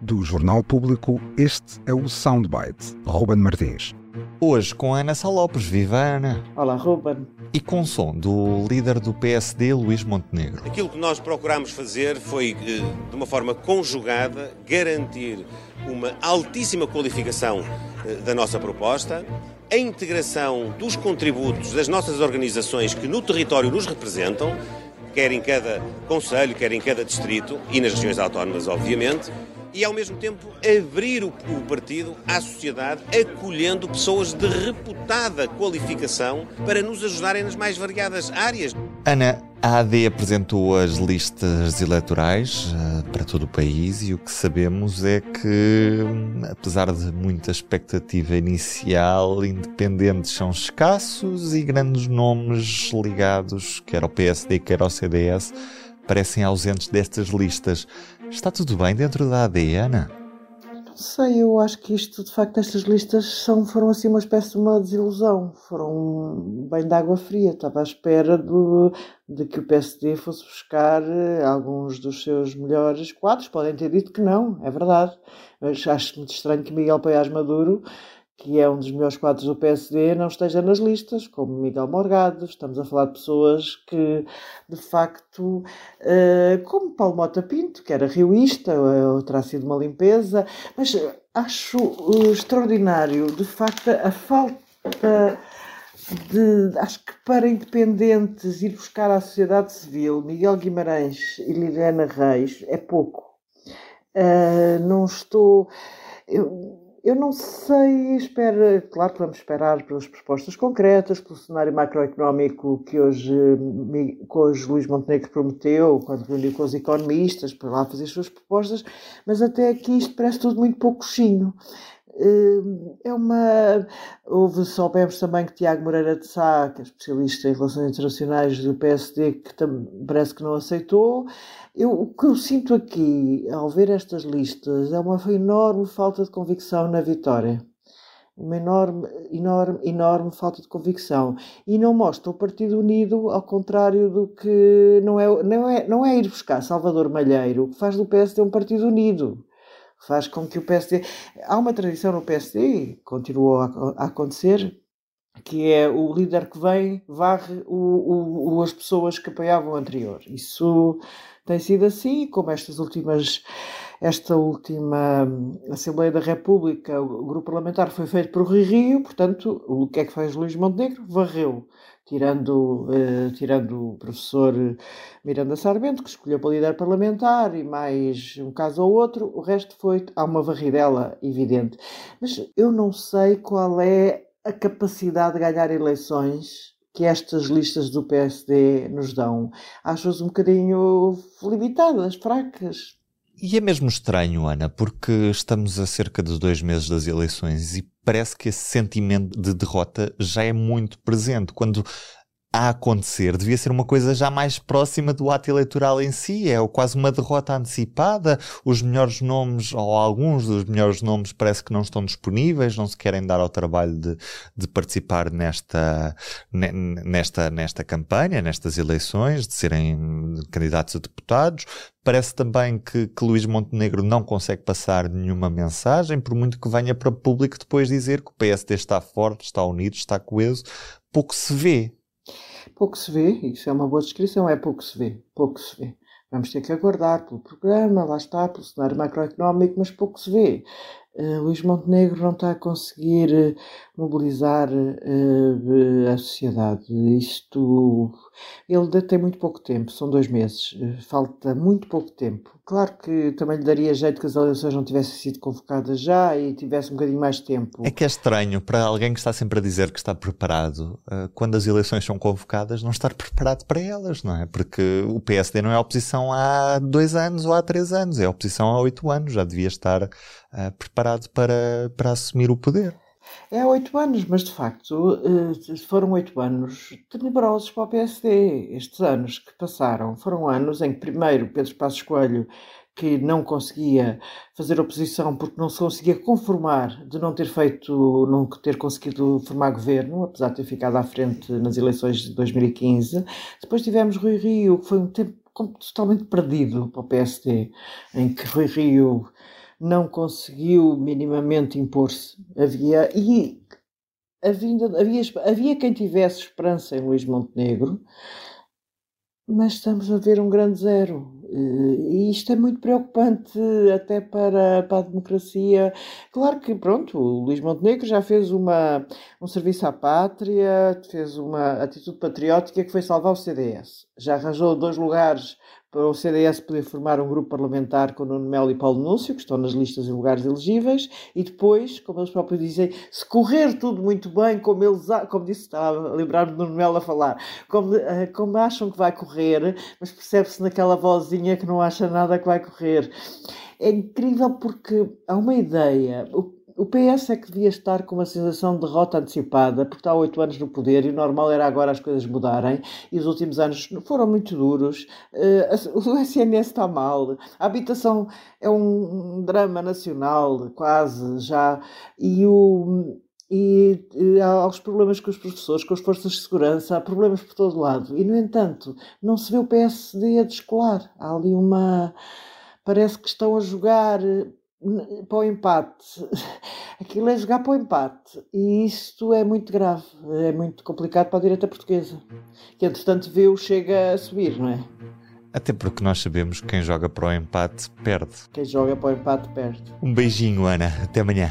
Do Jornal Público, este é o Soundbite. Ruben Martins. Hoje com Ana Salopes. Viva Ana! Olá, Ruben. E com som do líder do PSD, Luís Montenegro. Aquilo que nós procurámos fazer foi, eh, de uma forma conjugada, garantir uma altíssima qualificação eh, da nossa proposta, a integração dos contributos das nossas organizações que no território nos representam, quer em cada conselho, quer em cada distrito e nas regiões autónomas, obviamente, e, ao mesmo tempo, abrir o, o, partido à sociedade, acolhendo pessoas de reputada qualificação para nos ajudarem nas mais variadas áreas. Ana, a AD apresentou as listas eleitorais uh, para todo o país e o que sabemos é que, apesar de muita expectativa inicial, independentes são escassos e grandes nomes ligados, quer ao PSD, quer ao CDS, parecem ausentes destas listas. Está tudo bem dentro da AD, Ana? Não sei, eu acho que isto, de facto, estas listas são, foram assim uma espécie de uma desilusão. Foram bem de água fria. Estava à espera do, de que o PSD fosse buscar eh, alguns dos seus melhores quadros. Podem ter dito que não, é verdade. Mas acho muito estranho que Miguel Paiás Maduro que é um dos melhores quadros do PSD, não esteja nas listas, como Miguel Morgado. Estamos a falar de pessoas que, de facto, uh, como Paulo Mota Pinto, que era rioísta, ou terá sido uma limpeza, mas acho uh, extraordinário, de facto, a falta de. Acho que para independentes ir buscar à sociedade civil Miguel Guimarães e Liliana Reis é pouco. Não estou. Eu, eu não sei, espero, claro que vamos esperar pelas propostas concretas, pelo cenário macroeconómico que hoje, que hoje Luís Montenegro prometeu, quando reuniu com os economistas para lá fazer as suas propostas, mas até aqui isto parece tudo muito pouco coxinho. É uma. Houve, soubemos também que Tiago Moreira de Sá, que é especialista em relações internacionais do PSD, que parece que não aceitou. Eu, o que eu sinto aqui, ao ver estas listas, é uma enorme falta de convicção na vitória. Uma enorme, enorme, enorme falta de convicção. E não mostra o Partido Unido, ao contrário do que. Não é, não é, não é ir buscar Salvador Malheiro, o que faz do PSD um Partido Unido faz com que o PSD. Há uma tradição no PSD, continuou a, acontecer, que é o líder que vem varre o, o, as pessoas que apoiavam o anterior. Isso tem sido assim, como estas últimas, esta última Assembleia da República, o grupo parlamentar foi feito por Rui Rio, portanto, o que é que faz Luís Montenegro? Varreu, tirando, eh, tirando o professor Miranda Sarmento, que escolheu para líder parlamentar, e mais um caso ou outro, o resto foi, há uma varridela evidente. Mas eu não sei qual é a capacidade de ganhar eleições que estas listas do PSD nos dão, acho-as um bocadinho limitadas, fracas. E é mesmo estranho, Ana, porque estamos a cerca de dois meses das eleições e parece que esse sentimento de derrota já é muito presente. Quando a acontecer devia ser uma coisa já mais próxima do ato eleitoral em si, é quase uma derrota antecipada. Os melhores nomes, ou alguns dos melhores nomes, parece que não estão disponíveis, não se querem dar ao trabalho de, de participar nesta, nesta, nesta campanha, nestas eleições, de serem candidatos a deputados. Parece também que, que Luís Montenegro não consegue passar nenhuma mensagem, por muito que venha para o público depois dizer que o PSD está forte, está unido, está coeso. Pouco se vê Pouco se vê, isso é uma boa descrição, é pouco se vê, pouco se vê. Vamos ter que aguardar pelo programa, lá está, pelo cenário macroeconómico, mas pouco se vê. Uh, Luís Montenegro não está a conseguir uh, mobilizar uh, a sociedade. Isto. Ele tem muito pouco tempo, são dois meses, falta muito pouco tempo. Claro que também lhe daria jeito que as eleições não tivessem sido convocadas já e tivesse um bocadinho mais tempo. É que é estranho para alguém que está sempre a dizer que está preparado, quando as eleições são convocadas, não estar preparado para elas, não é? Porque o PSD não é oposição há dois anos ou há três anos, é oposição há oito anos, já devia estar preparado para, para assumir o poder. É oito anos, mas de facto eh, foram oito anos tenebrosos para o PSD. Estes anos que passaram foram anos em que, primeiro, Pedro Passos Coelho que não conseguia fazer oposição porque não se conseguia conformar de não ter feito, não ter conseguido formar governo, apesar de ter ficado à frente nas eleições de 2015. Depois tivemos Rui Rio, que foi um tempo totalmente perdido para o PSD, em que Rui Rio não conseguiu minimamente impor-se. Havia e havia, havia, havia quem tivesse esperança em Luís Montenegro, mas estamos a ver um grande zero. E isto é muito preocupante até para, para a democracia. Claro que, pronto, o Luís Montenegro já fez uma, um serviço à pátria, fez uma atitude patriótica que foi salvar o CDS. Já arranjou dois lugares para o CDS poder formar um grupo parlamentar com Nuno Melo e Paulo Núncio, que estão nas listas em lugares elegíveis, e depois, como eles próprios dizem, se correr tudo muito bem, como eles, como disse, estava a lembrar-me de Nuno Melo a falar, como, eh, como acham que vai correr, mas percebe-se naquela vozinha que não acha nada que vai correr. É incrível porque há uma ideia, o PS é que devia estar com uma sensação de derrota antecipada, porque está há oito anos no poder e o normal era agora as coisas mudarem, e os últimos anos foram muito duros, uh, o SNS está mal, a habitação é um drama nacional, quase já, e o. E, e há os problemas com os professores, com as forças de segurança, há problemas por todo lado. E, no entanto, não se vê o PSD a descolar. Há ali uma. Parece que estão a jogar para o empate. Aquilo é jogar para o empate. E isto é muito grave, é muito complicado para a direita portuguesa. Que entretanto vê o chega a subir, não é? Até porque nós sabemos que quem joga para o empate perde. Quem joga para o empate perde. Um beijinho, Ana. Até amanhã.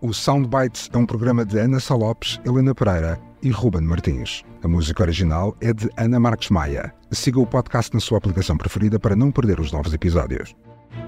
O Soundbites é um programa de Ana Salopes, Helena Pereira e Ruben Martins. A música original é de Ana Marques Maia. Siga o podcast na sua aplicação preferida para não perder os novos episódios.